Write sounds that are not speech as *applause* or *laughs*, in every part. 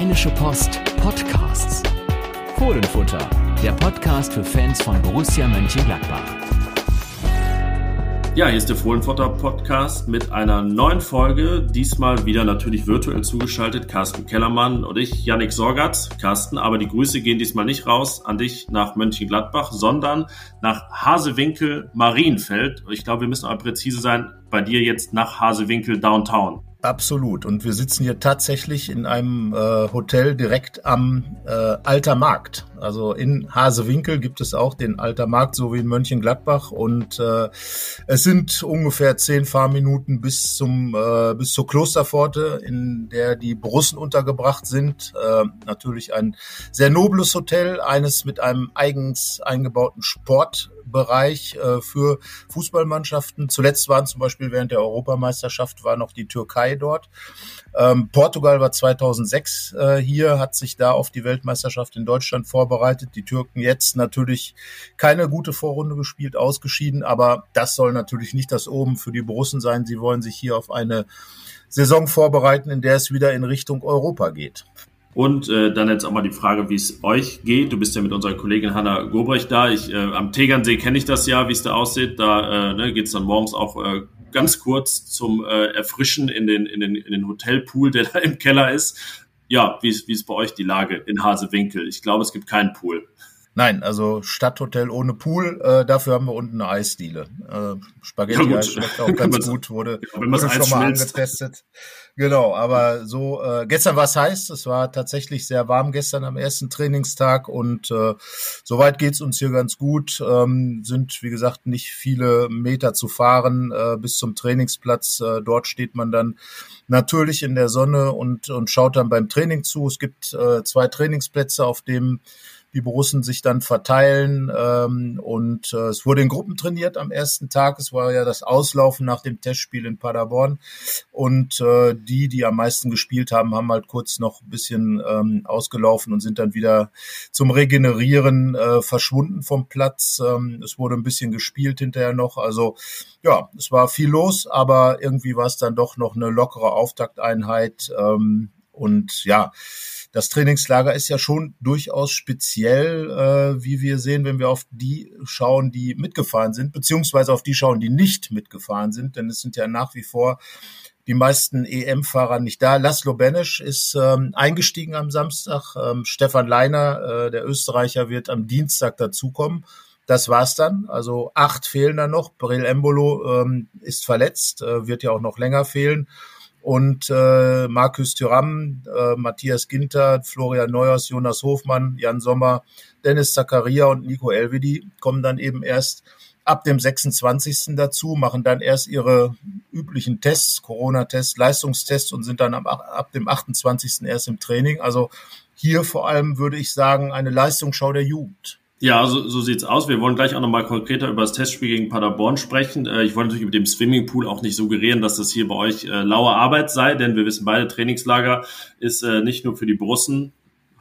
Rheinische Post Podcasts. Fohlenfutter, der Podcast für Fans von Borussia Mönchengladbach. Ja, hier ist der Fohlenfutter Podcast mit einer neuen Folge. Diesmal wieder natürlich virtuell zugeschaltet. Carsten Kellermann und ich, Yannick Sorgatz. Carsten, aber die Grüße gehen diesmal nicht raus an dich nach Mönchengladbach, sondern nach Hasewinkel Marienfeld. Ich glaube, wir müssen aber präzise sein. Bei dir jetzt nach Hasewinkel Downtown. Absolut. Und wir sitzen hier tatsächlich in einem äh, Hotel direkt am äh, Alter Markt. Also in Hasewinkel gibt es auch den Alter Markt, so wie in Mönchengladbach. Und äh, es sind ungefähr zehn Fahrminuten bis zum äh, bis zur Klosterpforte, in der die Borussen untergebracht sind. Äh, natürlich ein sehr nobles Hotel, eines mit einem eigens eingebauten Sport Bereich äh, für Fußballmannschaften. Zuletzt waren zum Beispiel während der Europameisterschaft war noch die Türkei dort. Ähm, Portugal war 2006 äh, hier, hat sich da auf die Weltmeisterschaft in Deutschland vorbereitet. Die Türken jetzt natürlich keine gute Vorrunde gespielt, ausgeschieden, aber das soll natürlich nicht das Oben für die Borussen sein. Sie wollen sich hier auf eine Saison vorbereiten, in der es wieder in Richtung Europa geht. Und äh, dann jetzt auch mal die Frage, wie es euch geht. Du bist ja mit unserer Kollegin Hanna Gobrecht da. Ich, äh, am Tegernsee kenne ich das ja, wie es da aussieht. Da äh, ne, geht es dann morgens auch äh, ganz kurz zum äh, Erfrischen in den, in, den, in den Hotelpool, der *laughs* da im Keller ist. Ja, wie ist, wie ist bei euch die Lage in Hasewinkel? Ich glaube, es gibt keinen Pool. Nein, also Stadthotel ohne Pool, äh, dafür haben wir unten eine Eisdiele. Äh, Spaghetti ja, schmeckt auch *laughs* ganz gut, wurde, wurde schon mal angetestet. Genau, aber so, äh, gestern war es heiß, es war tatsächlich sehr warm gestern am ersten Trainingstag und äh, soweit geht's uns hier ganz gut. Ähm, sind, wie gesagt, nicht viele Meter zu fahren äh, bis zum Trainingsplatz. Äh, dort steht man dann natürlich in der Sonne und, und schaut dann beim Training zu. Es gibt äh, zwei Trainingsplätze, auf dem die Borussen sich dann verteilen. Ähm, und äh, es wurde in Gruppen trainiert am ersten Tag. Es war ja das Auslaufen nach dem Testspiel in Paderborn. Und äh, die, die am meisten gespielt haben, haben halt kurz noch ein bisschen ähm, ausgelaufen und sind dann wieder zum Regenerieren äh, verschwunden vom Platz. Ähm, es wurde ein bisschen gespielt hinterher noch. Also ja, es war viel los, aber irgendwie war es dann doch noch eine lockere Auftakteinheit. Ähm, und ja, das Trainingslager ist ja schon durchaus speziell, äh, wie wir sehen, wenn wir auf die schauen, die mitgefahren sind, beziehungsweise auf die schauen, die nicht mitgefahren sind, denn es sind ja nach wie vor die meisten EM-Fahrer nicht da. Laszlo Benesch ist ähm, eingestiegen am Samstag. Ähm, Stefan Leiner, äh, der Österreicher, wird am Dienstag dazukommen. Das war's dann. Also acht fehlen da noch. Brel Embolo ähm, ist verletzt, äh, wird ja auch noch länger fehlen und äh, Markus Thüram, äh, Matthias Ginter, Florian Neuers, Jonas Hofmann, Jan Sommer, Dennis Zakaria und Nico Elvedi kommen dann eben erst ab dem 26. dazu, machen dann erst ihre üblichen Tests, Corona-Tests, Leistungstests und sind dann ab, ab dem 28. erst im Training. Also hier vor allem würde ich sagen, eine Leistungsschau der Jugend. Ja, so, so sieht's aus. Wir wollen gleich auch nochmal konkreter über das Testspiel gegen Paderborn sprechen. Äh, ich wollte natürlich mit dem Swimmingpool auch nicht suggerieren, dass das hier bei euch äh, laue Arbeit sei, denn wir wissen beide, Trainingslager ist äh, nicht nur für die Brussen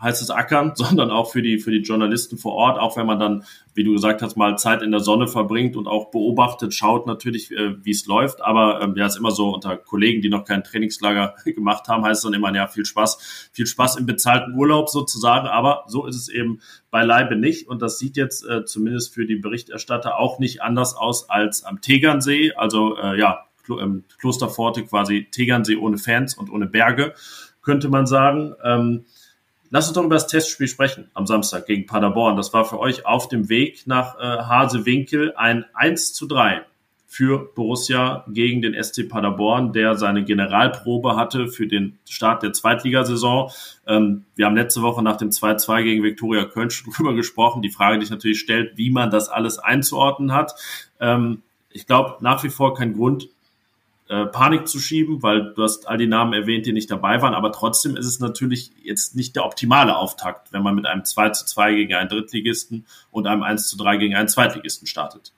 heißt es Ackern, *laughs* sondern auch für die, für die Journalisten vor Ort, auch wenn man dann, wie du gesagt hast, mal Zeit in der Sonne verbringt und auch beobachtet, schaut natürlich, äh, wie es läuft. Aber ähm, ja, ist immer so unter Kollegen, die noch kein Trainingslager *laughs* gemacht haben, heißt es dann immer, ja, viel Spaß, viel Spaß im bezahlten Urlaub sozusagen. Aber so ist es eben beileibe nicht. Und das sieht jetzt äh, zumindest für die Berichterstatter auch nicht anders aus als am Tegernsee. Also äh, ja, Klo ähm, Klosterforte quasi Tegernsee ohne Fans und ohne Berge, könnte man sagen. Ähm, Lass uns doch über das Testspiel sprechen am Samstag gegen Paderborn. Das war für euch auf dem Weg nach äh, Hasewinkel ein 1 zu 3 für Borussia gegen den SC Paderborn, der seine Generalprobe hatte für den Start der Zweitligasaison. Ähm, wir haben letzte Woche nach dem 2-2 gegen Viktoria Köln schon *laughs* drüber gesprochen. Die Frage, die sich natürlich stellt, wie man das alles einzuordnen hat. Ähm, ich glaube nach wie vor kein Grund, äh, Panik zu schieben, weil du hast all die Namen erwähnt, die nicht dabei waren, aber trotzdem ist es natürlich jetzt nicht der optimale Auftakt, wenn man mit einem 2 zu 2 gegen einen Drittligisten und einem 1 zu 3 gegen einen Zweitligisten startet.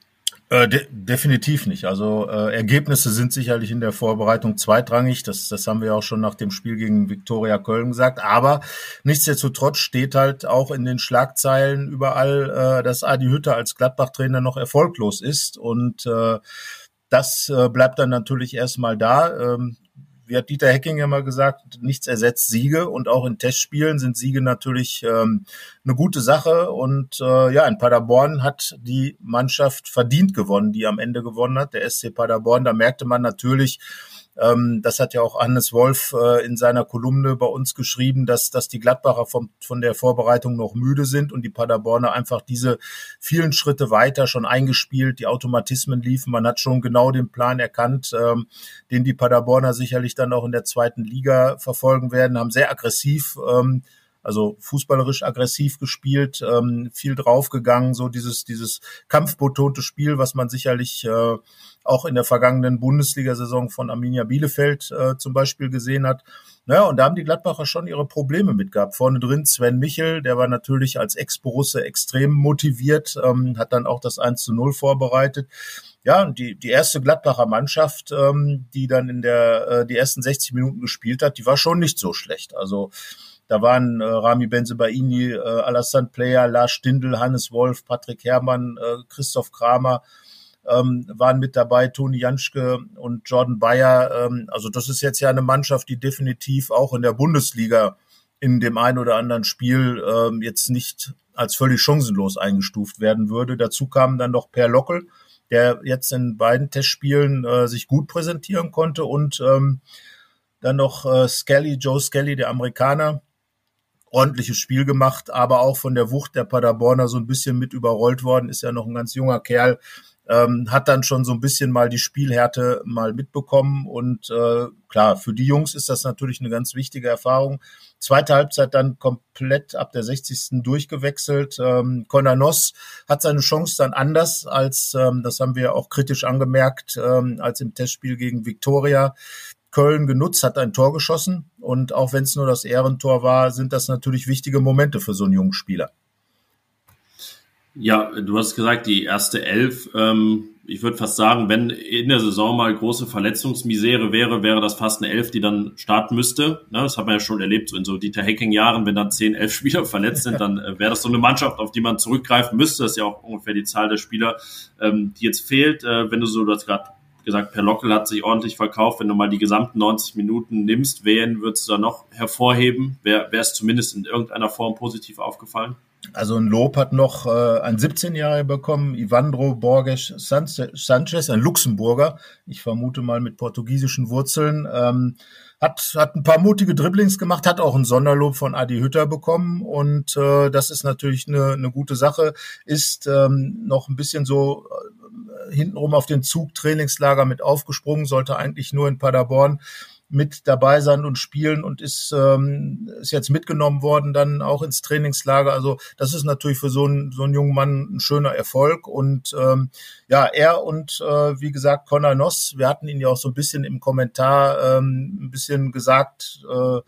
Äh, de definitiv nicht. Also äh, Ergebnisse sind sicherlich in der Vorbereitung zweitrangig. Das, das haben wir auch schon nach dem Spiel gegen Viktoria Köln gesagt. Aber nichtsdestotrotz steht halt auch in den Schlagzeilen überall, äh, dass Adi Hütter als Gladbach-Trainer noch erfolglos ist. Und äh, das äh, bleibt dann natürlich erstmal da. Ähm, wie hat Dieter Hecking mal gesagt, nichts ersetzt Siege und auch in Testspielen sind Siege natürlich ähm, eine gute Sache und äh, ja, in Paderborn hat die Mannschaft verdient gewonnen, die am Ende gewonnen hat, der SC Paderborn. Da merkte man natürlich, ähm, das hat ja auch Hannes Wolf äh, in seiner Kolumne bei uns geschrieben, dass, dass die Gladbacher vom, von der Vorbereitung noch müde sind und die Paderborner einfach diese vielen Schritte weiter schon eingespielt, die Automatismen liefen. Man hat schon genau den Plan erkannt, ähm, den die Paderborner sicherlich dann auch in der zweiten Liga verfolgen werden, haben sehr aggressiv ähm, also fußballerisch aggressiv gespielt, ähm, viel draufgegangen, so dieses, dieses kampfbetonte Spiel, was man sicherlich äh, auch in der vergangenen Bundesliga-Saison von Arminia Bielefeld äh, zum Beispiel gesehen hat. Naja, und da haben die Gladbacher schon ihre Probleme mit gehabt. Vorne drin Sven Michel, der war natürlich als Ex-Borusse extrem motiviert, ähm, hat dann auch das 1 zu 0 vorbereitet. Ja, und die, die erste Gladbacher Mannschaft, ähm, die dann in der äh, die ersten 60 Minuten gespielt hat, die war schon nicht so schlecht. Also da waren äh, Rami Benzebaini, äh, Alassane Player, Lars Stindl, Hannes Wolf, Patrick Herrmann, äh, Christoph Kramer, ähm, waren mit dabei, Toni Janschke und Jordan Bayer. Ähm, also das ist jetzt ja eine Mannschaft, die definitiv auch in der Bundesliga in dem einen oder anderen Spiel ähm, jetzt nicht als völlig chancenlos eingestuft werden würde. Dazu kam dann noch Per Lockel, der jetzt in beiden Testspielen äh, sich gut präsentieren konnte und ähm, dann noch äh, Skelly, Joe Skelly, der Amerikaner, ordentliches Spiel gemacht, aber auch von der Wucht der Paderborner so ein bisschen mit überrollt worden, ist ja noch ein ganz junger Kerl, ähm, hat dann schon so ein bisschen mal die Spielhärte mal mitbekommen und äh, klar, für die Jungs ist das natürlich eine ganz wichtige Erfahrung. Zweite Halbzeit dann komplett ab der 60. durchgewechselt. Ähm, Conor Noss hat seine Chance dann anders als, ähm, das haben wir auch kritisch angemerkt, ähm, als im Testspiel gegen Viktoria. Köln genutzt, hat ein Tor geschossen und auch wenn es nur das Ehrentor war, sind das natürlich wichtige Momente für so einen jungen Spieler. Ja, du hast gesagt, die erste Elf. Ähm, ich würde fast sagen, wenn in der Saison mal große Verletzungsmisere wäre, wäre das fast eine Elf, die dann starten müsste. Ne, das hat man ja schon erlebt, so in so Dieter Hecking-Jahren, wenn dann zehn, elf *laughs* Spieler verletzt sind, dann äh, wäre das so eine Mannschaft, auf die man zurückgreifen müsste. Das ist ja auch ungefähr die Zahl der Spieler, ähm, die jetzt fehlt. Äh, wenn du so, du hast gerade gesagt, Per Lockel hat sich ordentlich verkauft. Wenn du mal die gesamten 90 Minuten nimmst, wen würdest du da noch hervorheben? Wäre es zumindest in irgendeiner Form positiv aufgefallen? Also ein Lob hat noch äh, ein 17-Jähriger bekommen, Ivandro Borges Sanchez, ein Luxemburger, ich vermute mal mit portugiesischen Wurzeln, ähm, hat, hat ein paar mutige Dribblings gemacht, hat auch ein Sonderlob von Adi Hütter bekommen und äh, das ist natürlich eine, eine gute Sache, ist ähm, noch ein bisschen so äh, hintenrum auf den Zug Trainingslager mit aufgesprungen, sollte eigentlich nur in Paderborn mit dabei sein und spielen und ist, ähm, ist jetzt mitgenommen worden dann auch ins Trainingslager. Also das ist natürlich für so einen, so einen jungen Mann ein schöner Erfolg. Und ähm, ja, er und äh, wie gesagt Conor Noss, wir hatten ihn ja auch so ein bisschen im Kommentar ähm, ein bisschen gesagt, äh,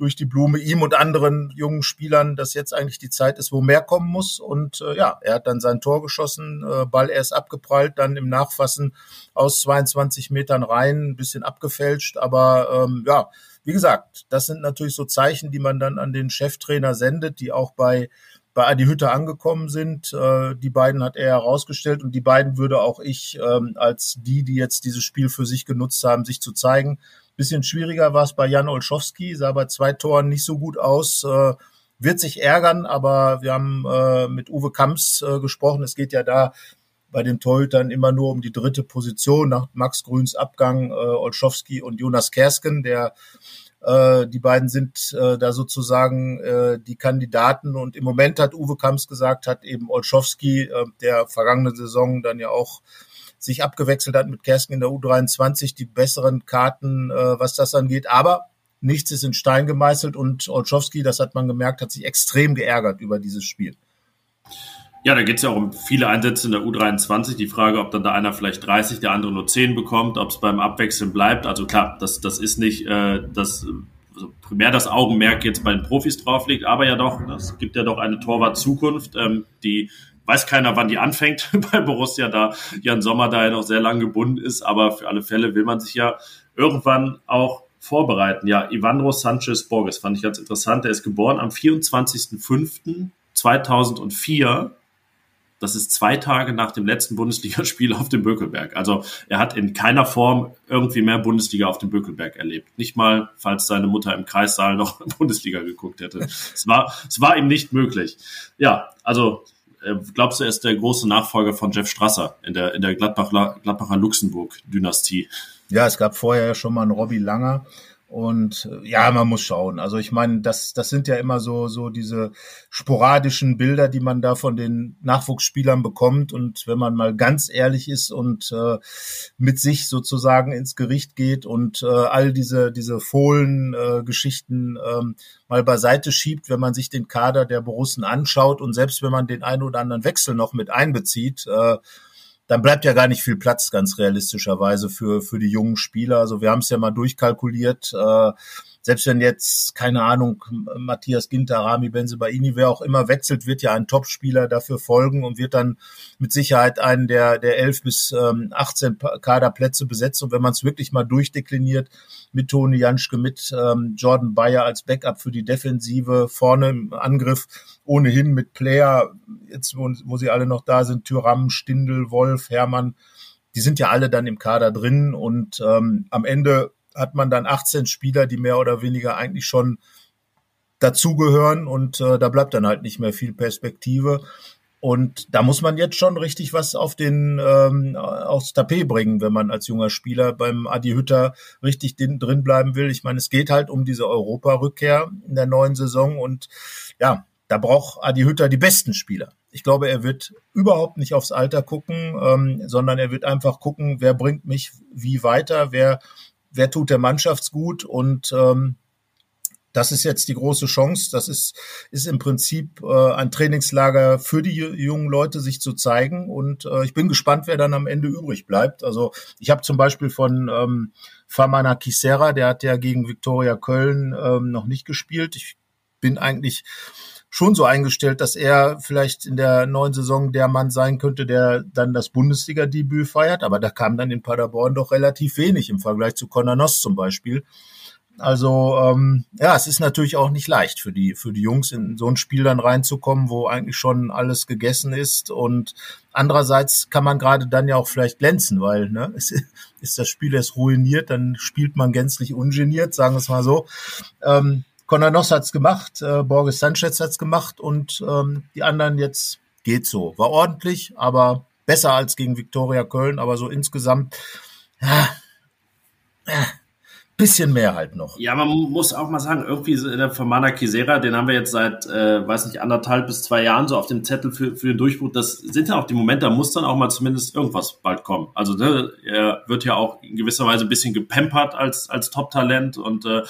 durch die Blume ihm und anderen jungen Spielern, dass jetzt eigentlich die Zeit ist, wo mehr kommen muss. Und äh, ja, er hat dann sein Tor geschossen, äh, Ball erst abgeprallt, dann im Nachfassen aus 22 Metern rein, ein bisschen abgefälscht. Aber ähm, ja, wie gesagt, das sind natürlich so Zeichen, die man dann an den Cheftrainer sendet, die auch bei bei Adi Hütte angekommen sind. Äh, die beiden hat er herausgestellt und die beiden würde auch ich ähm, als die, die jetzt dieses Spiel für sich genutzt haben, sich zu zeigen, Bisschen schwieriger war es bei Jan Olszowski, sah bei zwei Toren nicht so gut aus. Äh, wird sich ärgern, aber wir haben äh, mit Uwe Kamps äh, gesprochen. Es geht ja da bei den Torhütern immer nur um die dritte Position nach Max Grüns Abgang, äh, Olszowski und Jonas Kersken, der äh, die beiden sind äh, da sozusagen äh, die Kandidaten und im Moment hat Uwe Kamps gesagt, hat eben Olszowski, äh, der vergangene Saison dann ja auch sich abgewechselt hat mit Kersken in der U23, die besseren Karten, äh, was das angeht. Aber nichts ist in Stein gemeißelt und Olszowski, das hat man gemerkt, hat sich extrem geärgert über dieses Spiel. Ja, da geht es ja auch um viele Einsätze in der U23. Die Frage, ob dann da einer vielleicht 30, der andere nur 10 bekommt, ob es beim Abwechseln bleibt. Also klar, das, das ist nicht äh, das also primär das Augenmerk jetzt bei den Profis drauf liegt, aber ja doch, das gibt ja doch eine Torwart-Zukunft, ähm, die weiß keiner, wann die anfängt *laughs* bei Borussia, da Jan Sommer da ja noch sehr lang gebunden ist, aber für alle Fälle will man sich ja irgendwann auch vorbereiten. Ja, Ivandro Sanchez Borges fand ich ganz interessant. Er ist geboren am 24.05.2004 das ist zwei Tage nach dem letzten Bundesligaspiel auf dem Bökelberg. Also er hat in keiner Form irgendwie mehr Bundesliga auf dem Bökelberg erlebt. Nicht mal, falls seine Mutter im Kreissaal noch *laughs* Bundesliga geguckt hätte. es war, es war ihm nicht möglich. Ja, also glaubst du, er ist der große Nachfolger von Jeff Strasser in der, in der Gladbach, Gladbacher Luxemburg-Dynastie? Ja, es gab vorher ja schon mal einen Robbie Langer. Und äh, ja, man muss schauen. Also ich meine, das, das sind ja immer so, so diese sporadischen Bilder, die man da von den Nachwuchsspielern bekommt. Und wenn man mal ganz ehrlich ist und äh, mit sich sozusagen ins Gericht geht und äh, all diese, diese Fohlen-Geschichten äh, ähm, mal beiseite schiebt, wenn man sich den Kader der Borussen anschaut und selbst wenn man den einen oder anderen Wechsel noch mit einbezieht, äh, dann bleibt ja gar nicht viel Platz, ganz realistischerweise, für, für die jungen Spieler. Also wir haben es ja mal durchkalkuliert. Äh, selbst wenn jetzt, keine Ahnung, Matthias Ginter, Rami Benzebaini, wer auch immer wechselt, wird ja ein Topspieler dafür folgen und wird dann mit Sicherheit einen der, der 11 bis ähm, 18 Kaderplätze besetzen. Und wenn man es wirklich mal durchdekliniert, mit Toni Janschke, mit ähm, Jordan Bayer als Backup für die Defensive, vorne im Angriff ohnehin mit Player, jetzt wo, wo sie alle noch da sind, Tyram, Stindel, Wolf, Hermann, die sind ja alle dann im Kader drin und ähm, am Ende hat man dann 18 Spieler, die mehr oder weniger eigentlich schon dazugehören und äh, da bleibt dann halt nicht mehr viel Perspektive. Und da muss man jetzt schon richtig was auf den ähm, aufs Tapet bringen, wenn man als junger Spieler beim Adi Hütter richtig drin bleiben will. Ich meine, es geht halt um diese Europa-Rückkehr in der neuen Saison und ja, da braucht Adi Hütter die besten Spieler. Ich glaube, er wird überhaupt nicht aufs Alter gucken, ähm, sondern er wird einfach gucken, wer bringt mich wie weiter, wer wer tut der Mannschaftsgut und ähm, das ist jetzt die große Chance. Das ist, ist im Prinzip äh, ein Trainingslager für die jungen Leute, sich zu zeigen. Und äh, ich bin gespannt, wer dann am Ende übrig bleibt. Also ich habe zum Beispiel von ähm, Famana Kisera, der hat ja gegen Viktoria Köln ähm, noch nicht gespielt. Ich bin eigentlich schon so eingestellt, dass er vielleicht in der neuen Saison der Mann sein könnte, der dann das Bundesliga-Debüt feiert. Aber da kam dann in Paderborn doch relativ wenig im Vergleich zu Conor Noss zum Beispiel. Also ähm, ja, es ist natürlich auch nicht leicht für die für die Jungs in so ein Spiel dann reinzukommen, wo eigentlich schon alles gegessen ist und andererseits kann man gerade dann ja auch vielleicht glänzen, weil ne, *laughs* ist, ist das Spiel erst ruiniert, dann spielt man gänzlich ungeniert, sagen wir es mal so. Ähm, Conor Noss hat's gemacht, äh, Borges Sanchez hat's gemacht und ähm, die anderen jetzt geht so. War ordentlich, aber besser als gegen Viktoria Köln, aber so insgesamt ja, ja, bisschen mehr halt noch. Ja, man muss auch mal sagen, irgendwie der Famana Kisera, den haben wir jetzt seit, äh, weiß nicht, anderthalb bis zwei Jahren so auf dem Zettel für, für den Durchbruch. Das sind ja auch die Momente, da muss dann auch mal zumindest irgendwas bald kommen. Also ne, er wird ja auch in gewisser Weise ein bisschen gepampert als, als Top-Talent und äh,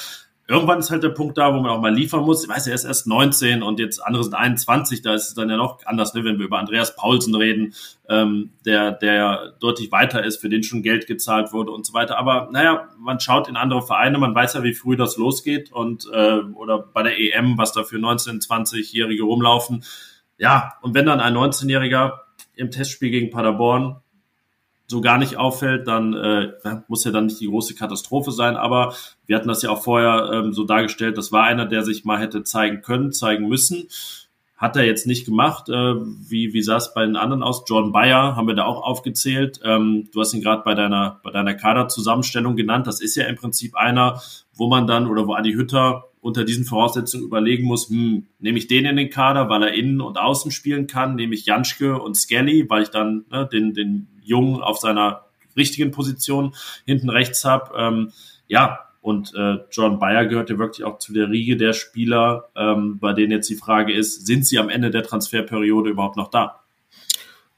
irgendwann ist halt der Punkt da, wo man auch mal liefern muss. Ich weiß, er ist erst 19 und jetzt andere sind 21, da ist es dann ja noch anders, ne, wenn wir über Andreas Paulsen reden, ähm, der, der deutlich weiter ist, für den schon Geld gezahlt wurde und so weiter. Aber naja, man schaut in andere Vereine, man weiß ja, wie früh das losgeht und äh, oder bei der EM, was da für 19-, 20-Jährige rumlaufen. Ja, und wenn dann ein 19-Jähriger im Testspiel gegen Paderborn so gar nicht auffällt, dann äh, muss ja dann nicht die große Katastrophe sein. Aber wir hatten das ja auch vorher ähm, so dargestellt, das war einer, der sich mal hätte zeigen können, zeigen müssen. Hat er jetzt nicht gemacht. Äh, wie, wie sah es bei den anderen aus? Jordan Bayer haben wir da auch aufgezählt. Ähm, du hast ihn gerade bei deiner, bei deiner Kaderzusammenstellung genannt. Das ist ja im Prinzip einer, wo man dann oder wo Adi Hütter unter diesen Voraussetzungen überlegen muss, hm, nehme ich den in den Kader, weil er innen und außen spielen kann, nehme ich Janschke und Skelly, weil ich dann ne, den, den Jungen auf seiner richtigen Position hinten rechts habe. Ähm, ja, und äh, John Bayer gehört ja wirklich auch zu der Riege der Spieler, ähm, bei denen jetzt die Frage ist, sind sie am Ende der Transferperiode überhaupt noch da?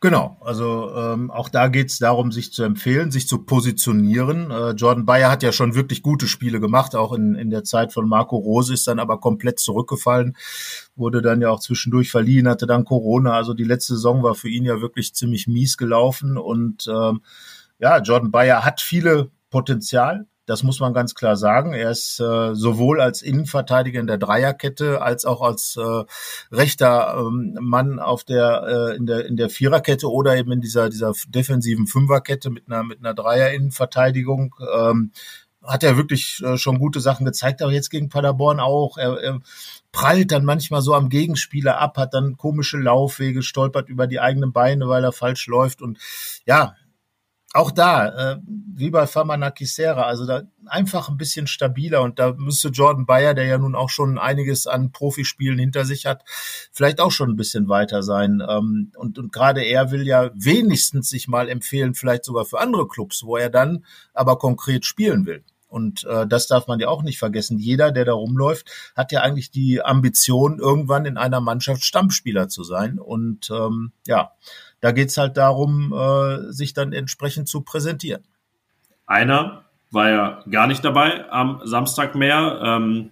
Genau, also ähm, auch da geht es darum, sich zu empfehlen, sich zu positionieren. Äh, Jordan Bayer hat ja schon wirklich gute Spiele gemacht, auch in, in der Zeit von Marco Rose ist dann aber komplett zurückgefallen, wurde dann ja auch zwischendurch verliehen, hatte dann Corona. Also die letzte Saison war für ihn ja wirklich ziemlich mies gelaufen und ähm, ja, Jordan Bayer hat viele Potenzial, das muss man ganz klar sagen. Er ist äh, sowohl als Innenverteidiger in der Dreierkette als auch als äh, rechter ähm, Mann auf der äh, in der in der Viererkette oder eben in dieser dieser defensiven Fünferkette mit einer mit einer Dreier-Innenverteidigung. Ähm, hat er wirklich äh, schon gute Sachen gezeigt, aber jetzt gegen Paderborn auch. Er, er prallt dann manchmal so am Gegenspieler ab, hat dann komische Laufwege, stolpert über die eigenen Beine, weil er falsch läuft und ja, auch da, äh, wie bei Famanaki Serra, also da einfach ein bisschen stabiler und da müsste Jordan Bayer, der ja nun auch schon einiges an Profispielen hinter sich hat, vielleicht auch schon ein bisschen weiter sein. Ähm, und, und gerade er will ja wenigstens sich mal empfehlen, vielleicht sogar für andere Clubs, wo er dann aber konkret spielen will. Und äh, das darf man ja auch nicht vergessen. Jeder, der da rumläuft, hat ja eigentlich die Ambition, irgendwann in einer Mannschaft Stammspieler zu sein. Und ähm, ja, da geht's halt darum, äh, sich dann entsprechend zu präsentieren. Einer war ja gar nicht dabei am Samstag mehr. Ähm,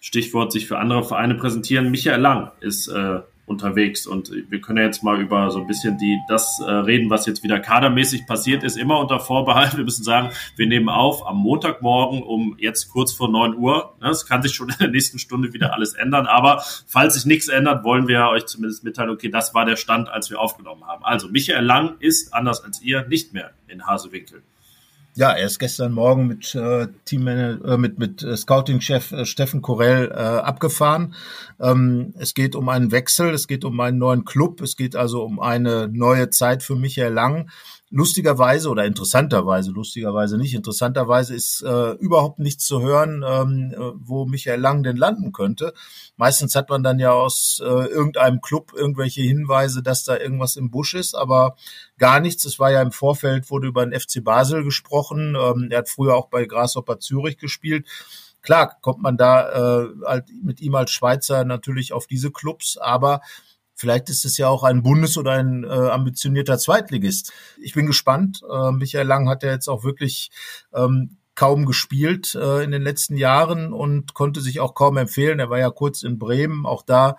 Stichwort sich für andere Vereine präsentieren. Michael Lang ist äh, unterwegs. Und wir können ja jetzt mal über so ein bisschen die, das äh, reden, was jetzt wieder kadermäßig passiert ist, immer unter Vorbehalt. Wir müssen sagen, wir nehmen auf am Montagmorgen um jetzt kurz vor neun Uhr. Es kann sich schon in der nächsten Stunde wieder alles ändern. Aber falls sich nichts ändert, wollen wir euch zumindest mitteilen, okay, das war der Stand, als wir aufgenommen haben. Also Michael Lang ist, anders als ihr, nicht mehr in Hasewinkel. Ja, er ist gestern Morgen mit äh, Team äh, mit mit äh, Scouting-Chef äh, Steffen Korell äh, abgefahren. Ähm, es geht um einen Wechsel, es geht um einen neuen Club, es geht also um eine neue Zeit für Michael Lang lustigerweise oder interessanterweise, lustigerweise nicht, interessanterweise ist äh, überhaupt nichts zu hören, ähm, äh, wo Michael Lang denn landen könnte. Meistens hat man dann ja aus äh, irgendeinem Club irgendwelche Hinweise, dass da irgendwas im Busch ist, aber gar nichts. Es war ja im Vorfeld, wurde über den FC Basel gesprochen. Ähm, er hat früher auch bei Grasshopper Zürich gespielt. Klar kommt man da äh, halt mit ihm als Schweizer natürlich auf diese Clubs, aber Vielleicht ist es ja auch ein Bundes- oder ein äh, ambitionierter Zweitligist. Ich bin gespannt. Äh, Michael Lang hat ja jetzt auch wirklich ähm, kaum gespielt äh, in den letzten Jahren und konnte sich auch kaum empfehlen. Er war ja kurz in Bremen. Auch da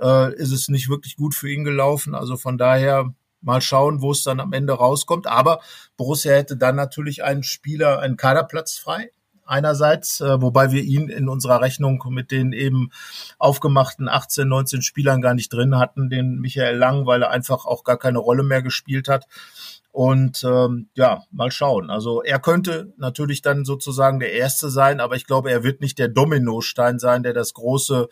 äh, ist es nicht wirklich gut für ihn gelaufen. Also von daher mal schauen, wo es dann am Ende rauskommt. Aber Borussia hätte dann natürlich einen Spieler, einen Kaderplatz frei einerseits, äh, wobei wir ihn in unserer Rechnung mit den eben aufgemachten 18, 19 Spielern gar nicht drin hatten, den Michael Lang, weil er einfach auch gar keine Rolle mehr gespielt hat. Und ähm, ja, mal schauen. Also er könnte natürlich dann sozusagen der Erste sein, aber ich glaube, er wird nicht der Dominostein sein, der das große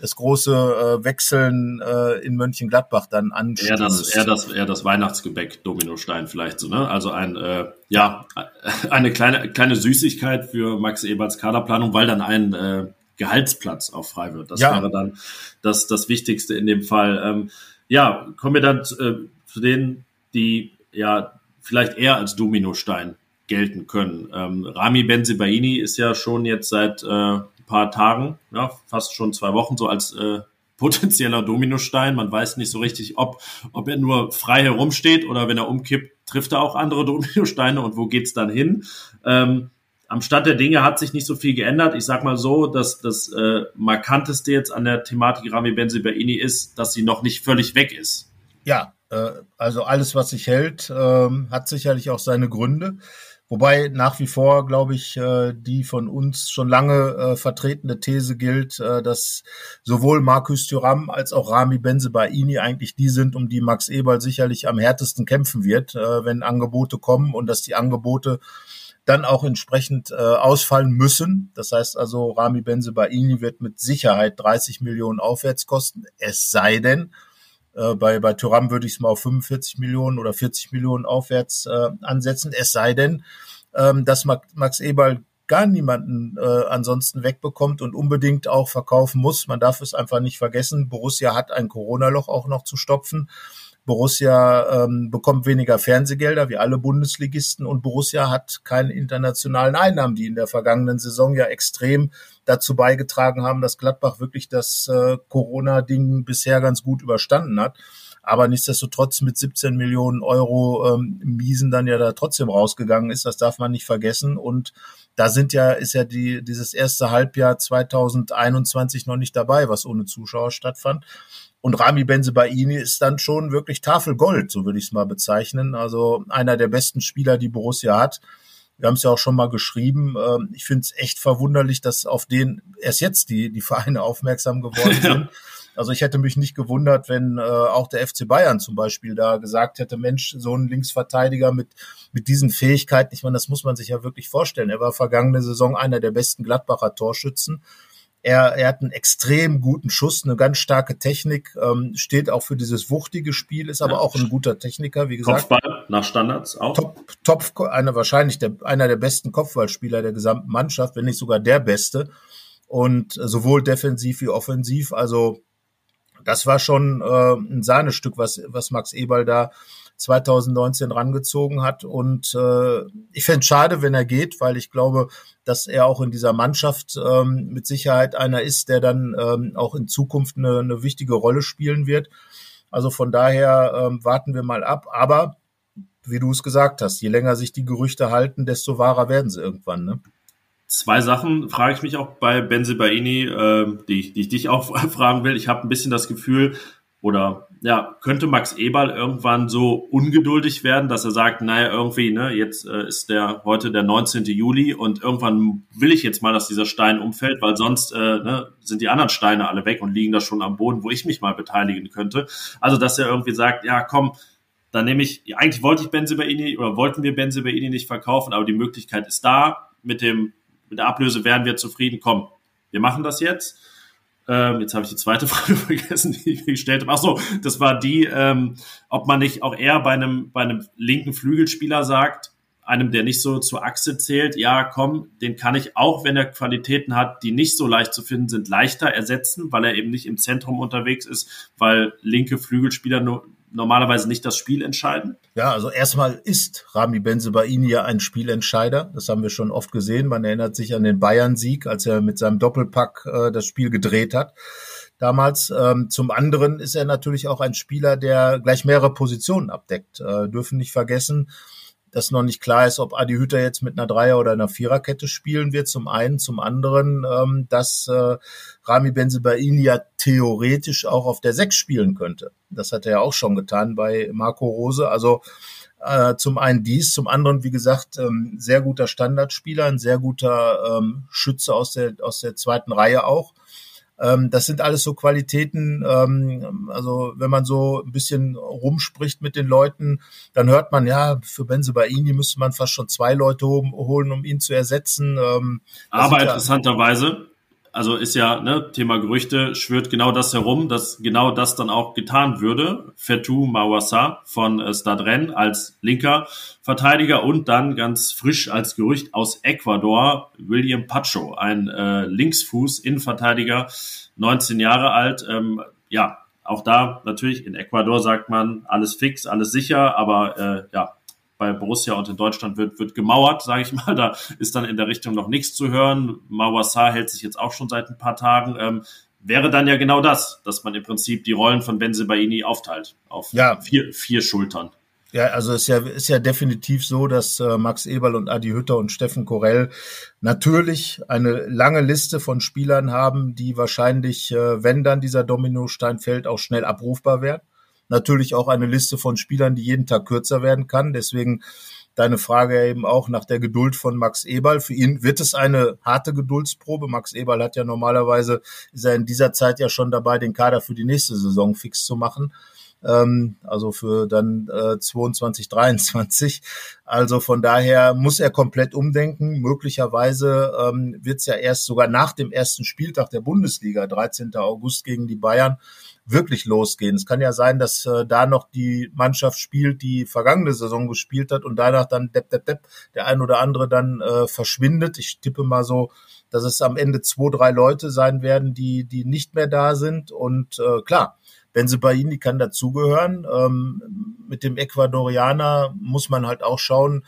das große äh, Wechseln äh, in Mönchengladbach dann anstößt. Eher das, eher das, eher das Weihnachtsgebäck Dominostein vielleicht so, ne? Also ein, äh, ja, *laughs* eine kleine, kleine Süßigkeit für Max Eberts Kaderplanung, weil dann ein äh, Gehaltsplatz auch frei wird. Das ja. wäre dann das, das Wichtigste in dem Fall. Ähm, ja, kommen wir dann äh, zu denen, die ja vielleicht eher als Dominostein gelten können. Ähm, Rami Benzibaini ist ja schon jetzt seit äh, paar Tagen, ja, fast schon zwei Wochen, so als äh, potenzieller Dominostein. Man weiß nicht so richtig, ob, ob er nur frei herumsteht oder wenn er umkippt, trifft er auch andere *laughs* Dominosteine und wo geht's dann hin? Ähm, am Stand der Dinge hat sich nicht so viel geändert. Ich sag mal so, dass das äh, markanteste jetzt an der Thematik Rami Benzibaini ist, dass sie noch nicht völlig weg ist. Ja, äh, also alles, was sich hält, äh, hat sicherlich auch seine Gründe. Wobei nach wie vor, glaube ich, äh, die von uns schon lange äh, vertretene These gilt, äh, dass sowohl Markus Thuram als auch Rami Benzebaini eigentlich die sind, um die Max Eberl sicherlich am härtesten kämpfen wird, wenn Angebote kommen und dass die Angebote dann auch entsprechend ausfallen müssen. Das heißt also, Rami Benzebaini wird mit Sicherheit 30 Millionen aufwärts kosten, es sei denn, äh, bei, bei Thuram würde ich es mal auf 45 Millionen oder 40 Millionen aufwärts äh, ansetzen. Es sei denn, ähm, dass Max Eberl gar niemanden äh, ansonsten wegbekommt und unbedingt auch verkaufen muss. Man darf es einfach nicht vergessen. Borussia hat ein Corona-Loch auch noch zu stopfen. Borussia ähm, bekommt weniger Fernsehgelder wie alle Bundesligisten und Borussia hat keine internationalen Einnahmen, die in der vergangenen Saison ja extrem dazu beigetragen haben, dass Gladbach wirklich das äh, Corona-Ding bisher ganz gut überstanden hat. Aber nichtsdestotrotz mit 17 Millionen Euro ähm, Miesen dann ja da trotzdem rausgegangen ist, das darf man nicht vergessen. Und da sind ja, ist ja die, dieses erste Halbjahr 2021 noch nicht dabei, was ohne Zuschauer stattfand. Und Rami Benzebaini ist dann schon wirklich Tafelgold, so würde ich es mal bezeichnen. Also einer der besten Spieler, die Borussia hat. Wir haben es ja auch schon mal geschrieben. Ähm, ich finde es echt verwunderlich, dass auf den erst jetzt die, die Vereine aufmerksam geworden *laughs* sind. Also ich hätte mich nicht gewundert, wenn äh, auch der FC Bayern zum Beispiel da gesagt hätte, Mensch, so ein Linksverteidiger mit, mit diesen Fähigkeiten, ich meine, das muss man sich ja wirklich vorstellen. Er war vergangene Saison einer der besten Gladbacher Torschützen. Er, er hat einen extrem guten Schuss, eine ganz starke Technik, ähm, steht auch für dieses wuchtige Spiel, ist aber ja. auch ein guter Techniker, wie gesagt. Kopfball nach Standards auch. Top, top einer wahrscheinlich der, einer der besten Kopfballspieler der gesamten Mannschaft, wenn nicht sogar der beste. Und sowohl defensiv wie offensiv, also das war schon äh, ein Sahnestück, was, was Max Eberl da 2019 rangezogen hat. Und äh, ich fände es schade, wenn er geht, weil ich glaube, dass er auch in dieser Mannschaft ähm, mit Sicherheit einer ist, der dann ähm, auch in Zukunft eine, eine wichtige Rolle spielen wird. Also von daher ähm, warten wir mal ab. Aber wie du es gesagt hast, je länger sich die Gerüchte halten, desto wahrer werden sie irgendwann. Ne? Zwei Sachen frage ich mich auch bei Benze Baini, äh, die, die ich dich auch *laughs* fragen will. Ich habe ein bisschen das Gefühl, oder ja, könnte Max Eberl irgendwann so ungeduldig werden, dass er sagt, naja, irgendwie, ne, jetzt äh, ist der heute der 19. Juli und irgendwann will ich jetzt mal, dass dieser Stein umfällt, weil sonst äh, ne, sind die anderen Steine alle weg und liegen da schon am Boden, wo ich mich mal beteiligen könnte. Also, dass er irgendwie sagt, ja, komm, dann nehme ich, eigentlich wollte ich Benzibaini oder wollten wir Benzibaini nicht verkaufen, aber die Möglichkeit ist da. Mit dem, mit der Ablöse wären wir zufrieden. Komm, wir machen das jetzt. Ähm, jetzt habe ich die zweite *laughs* Frage vergessen, die ich mir gestellt habe. Ach so, das war die, ähm, ob man nicht auch eher bei einem, bei einem linken Flügelspieler sagt, einem, der nicht so zur Achse zählt, ja, komm, den kann ich auch, wenn er Qualitäten hat, die nicht so leicht zu finden sind, leichter ersetzen, weil er eben nicht im Zentrum unterwegs ist, weil linke Flügelspieler nur normalerweise nicht das Spiel entscheiden? Ja, also erstmal ist Rami Benzebaini ja ein Spielentscheider. Das haben wir schon oft gesehen. Man erinnert sich an den Bayern-Sieg, als er mit seinem Doppelpack äh, das Spiel gedreht hat. Damals. Ähm, zum anderen ist er natürlich auch ein Spieler, der gleich mehrere Positionen abdeckt. Äh, dürfen nicht vergessen, dass noch nicht klar ist, ob Adi Hütter jetzt mit einer Dreier- oder einer Viererkette spielen wird. Zum einen, zum anderen, ähm, dass äh, Rami Benzebaini ja theoretisch auch auf der Sechs spielen könnte. Das hat er ja auch schon getan bei Marco Rose. Also äh, zum einen dies, zum anderen, wie gesagt, ähm, sehr guter Standardspieler, ein sehr guter ähm, Schütze aus der, aus der zweiten Reihe auch. Ähm, das sind alles so Qualitäten, ähm, also wenn man so ein bisschen rumspricht mit den Leuten, dann hört man, ja, für Benze Baini müsste man fast schon zwei Leute holen, um ihn zu ersetzen. Ähm, Aber interessanterweise, also ist ja, ne, Thema Gerüchte, schwört genau das herum, dass genau das dann auch getan würde. Fetou Mawassa von äh, Stadren als linker Verteidiger und dann ganz frisch als Gerücht aus Ecuador William Pacho, ein äh, Linksfuß Innenverteidiger, 19 Jahre alt. Ähm, ja, auch da natürlich in Ecuador sagt man alles fix, alles sicher, aber äh, ja, bei Borussia und in Deutschland wird, wird gemauert, sage ich mal. Da ist dann in der Richtung noch nichts zu hören. Mawassa hält sich jetzt auch schon seit ein paar Tagen. Ähm, wäre dann ja genau das, dass man im Prinzip die Rollen von Benzebaini aufteilt auf ja. vier, vier Schultern. Ja, also ist ja, ist ja definitiv so, dass äh, Max Eberl und Adi Hütter und Steffen Korell natürlich eine lange Liste von Spielern haben, die wahrscheinlich, äh, wenn dann dieser Dominostein fällt, auch schnell abrufbar werden natürlich auch eine Liste von Spielern, die jeden Tag kürzer werden kann. Deswegen deine Frage eben auch nach der Geduld von Max Eberl. Für ihn wird es eine harte Geduldsprobe. Max Eberl hat ja normalerweise, ist er in dieser Zeit ja schon dabei, den Kader für die nächste Saison fix zu machen. Ähm, also für dann äh, 22, 23. Also von daher muss er komplett umdenken. Möglicherweise ähm, wird es ja erst sogar nach dem ersten Spieltag der Bundesliga, 13. August gegen die Bayern, wirklich losgehen. Es kann ja sein, dass äh, da noch die Mannschaft spielt, die vergangene Saison gespielt hat und danach dann depp, depp, depp, der ein oder andere dann äh, verschwindet. Ich tippe mal so, dass es am Ende zwei, drei Leute sein werden, die, die nicht mehr da sind. Und äh, klar, Benzebaini kann dazugehören. Ähm, mit dem Ecuadorianer muss man halt auch schauen,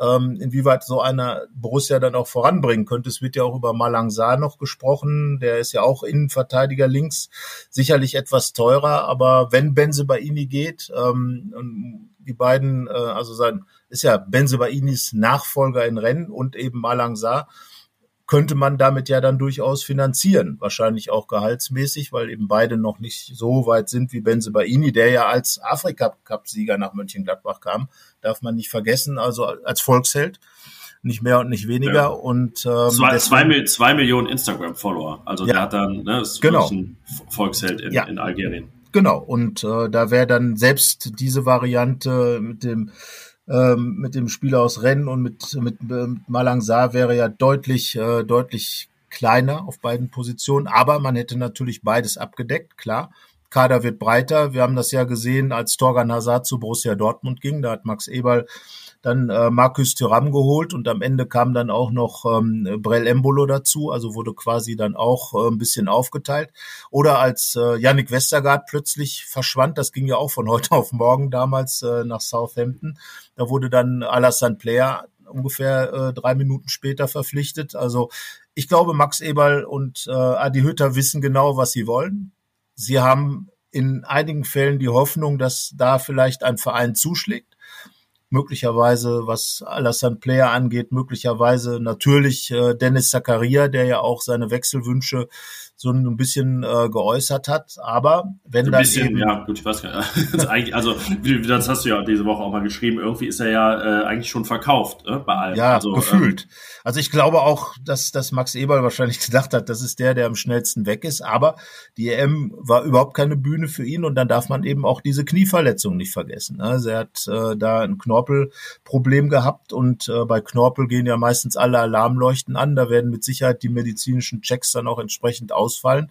ähm, inwieweit so einer Borussia dann auch voranbringen könnte. Es wird ja auch über Malangsar noch gesprochen, der ist ja auch Innenverteidiger links, sicherlich etwas teurer, aber wenn Benze Baini geht, ähm, die beiden, äh, also sein, ist ja Benze Bainis Nachfolger in Rennen und eben Malangsar, könnte man damit ja dann durchaus finanzieren, wahrscheinlich auch gehaltsmäßig, weil eben beide noch nicht so weit sind wie Benze Baini, der ja als Afrika-Cup-Sieger nach Mönchengladbach kam, darf man nicht vergessen, also als Volksheld. nicht mehr und nicht weniger. Ja. Und ähm, zwei, zwei, zwei Millionen Instagram-Follower. Also ja. der hat dann, ne, ist genau. ein Volksheld in, ja. in Algerien. Genau. Und äh, da wäre dann selbst diese Variante mit dem ähm, mit dem Spieler aus Rennen und mit, mit, mit Malang Saar wäre ja deutlich, äh, deutlich kleiner auf beiden Positionen. Aber man hätte natürlich beides abgedeckt, klar. Kader wird breiter. Wir haben das ja gesehen, als Torgan Hazard zu Borussia Dortmund ging. Da hat Max Eberl dann äh, Markus Thuram geholt und am Ende kam dann auch noch ähm, Brell Embolo dazu, also wurde quasi dann auch äh, ein bisschen aufgeteilt. Oder als äh, Yannick Westergaard plötzlich verschwand, das ging ja auch von *laughs* heute auf morgen damals äh, nach Southampton, da wurde dann Alassane Player ungefähr äh, drei Minuten später verpflichtet. Also ich glaube, Max Eberl und äh, Adi Hütter wissen genau, was sie wollen. Sie haben in einigen Fällen die Hoffnung, dass da vielleicht ein Verein zuschlägt. Möglicherweise, was Alassane Player angeht, möglicherweise natürlich äh, Dennis Zakaria, der ja auch seine Wechselwünsche so ein bisschen äh, geäußert hat. Aber wenn ein bisschen, eben, ja, gut, ich weiß gar nicht. *laughs* also das hast du ja diese Woche auch mal geschrieben. Irgendwie ist er ja äh, eigentlich schon verkauft äh, bei allen. Ja, also, gefühlt. Ähm, also ich glaube auch, dass, dass Max Eberl wahrscheinlich *laughs* gedacht hat, das ist der, der am schnellsten weg ist. Aber die EM war überhaupt keine Bühne für ihn und dann darf man eben auch diese Knieverletzung nicht vergessen. Also er hat äh, da ein Knorpelproblem gehabt und äh, bei Knorpel gehen ja meistens alle Alarmleuchten an. Da werden mit Sicherheit die medizinischen Checks dann auch entsprechend aus ausfallen.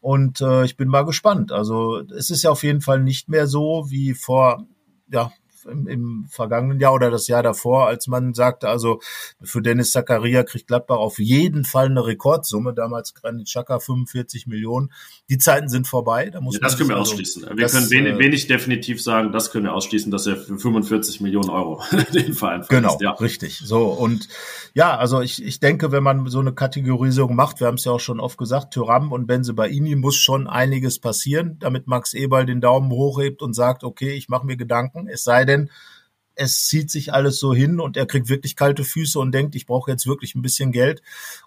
Und äh, ich bin mal gespannt. Also es ist ja auf jeden Fall nicht mehr so wie vor ja, im, im vergangenen Jahr oder das Jahr davor, als man sagte, also für Dennis Zakaria kriegt Gladbach auf jeden Fall eine Rekordsumme. Damals Granit Xhaka 45 Millionen. Die Zeiten sind vorbei. Da muss ja, das können wir also, ausschließen. Wir das, können wenig, äh, wenig, definitiv sagen, das können wir ausschließen, dass er für 45 Millionen Euro den Verein verlässt. Genau, ja. richtig. So und ja, also ich, ich denke, wenn man so eine Kategorisierung macht, wir haben es ja auch schon oft gesagt, Thuram und Benzebaini muss schon einiges passieren, damit Max Eberl den Daumen hochhebt und sagt, okay, ich mache mir Gedanken, es sei denn, es zieht sich alles so hin und er kriegt wirklich kalte Füße und denkt, ich brauche jetzt wirklich ein bisschen Geld.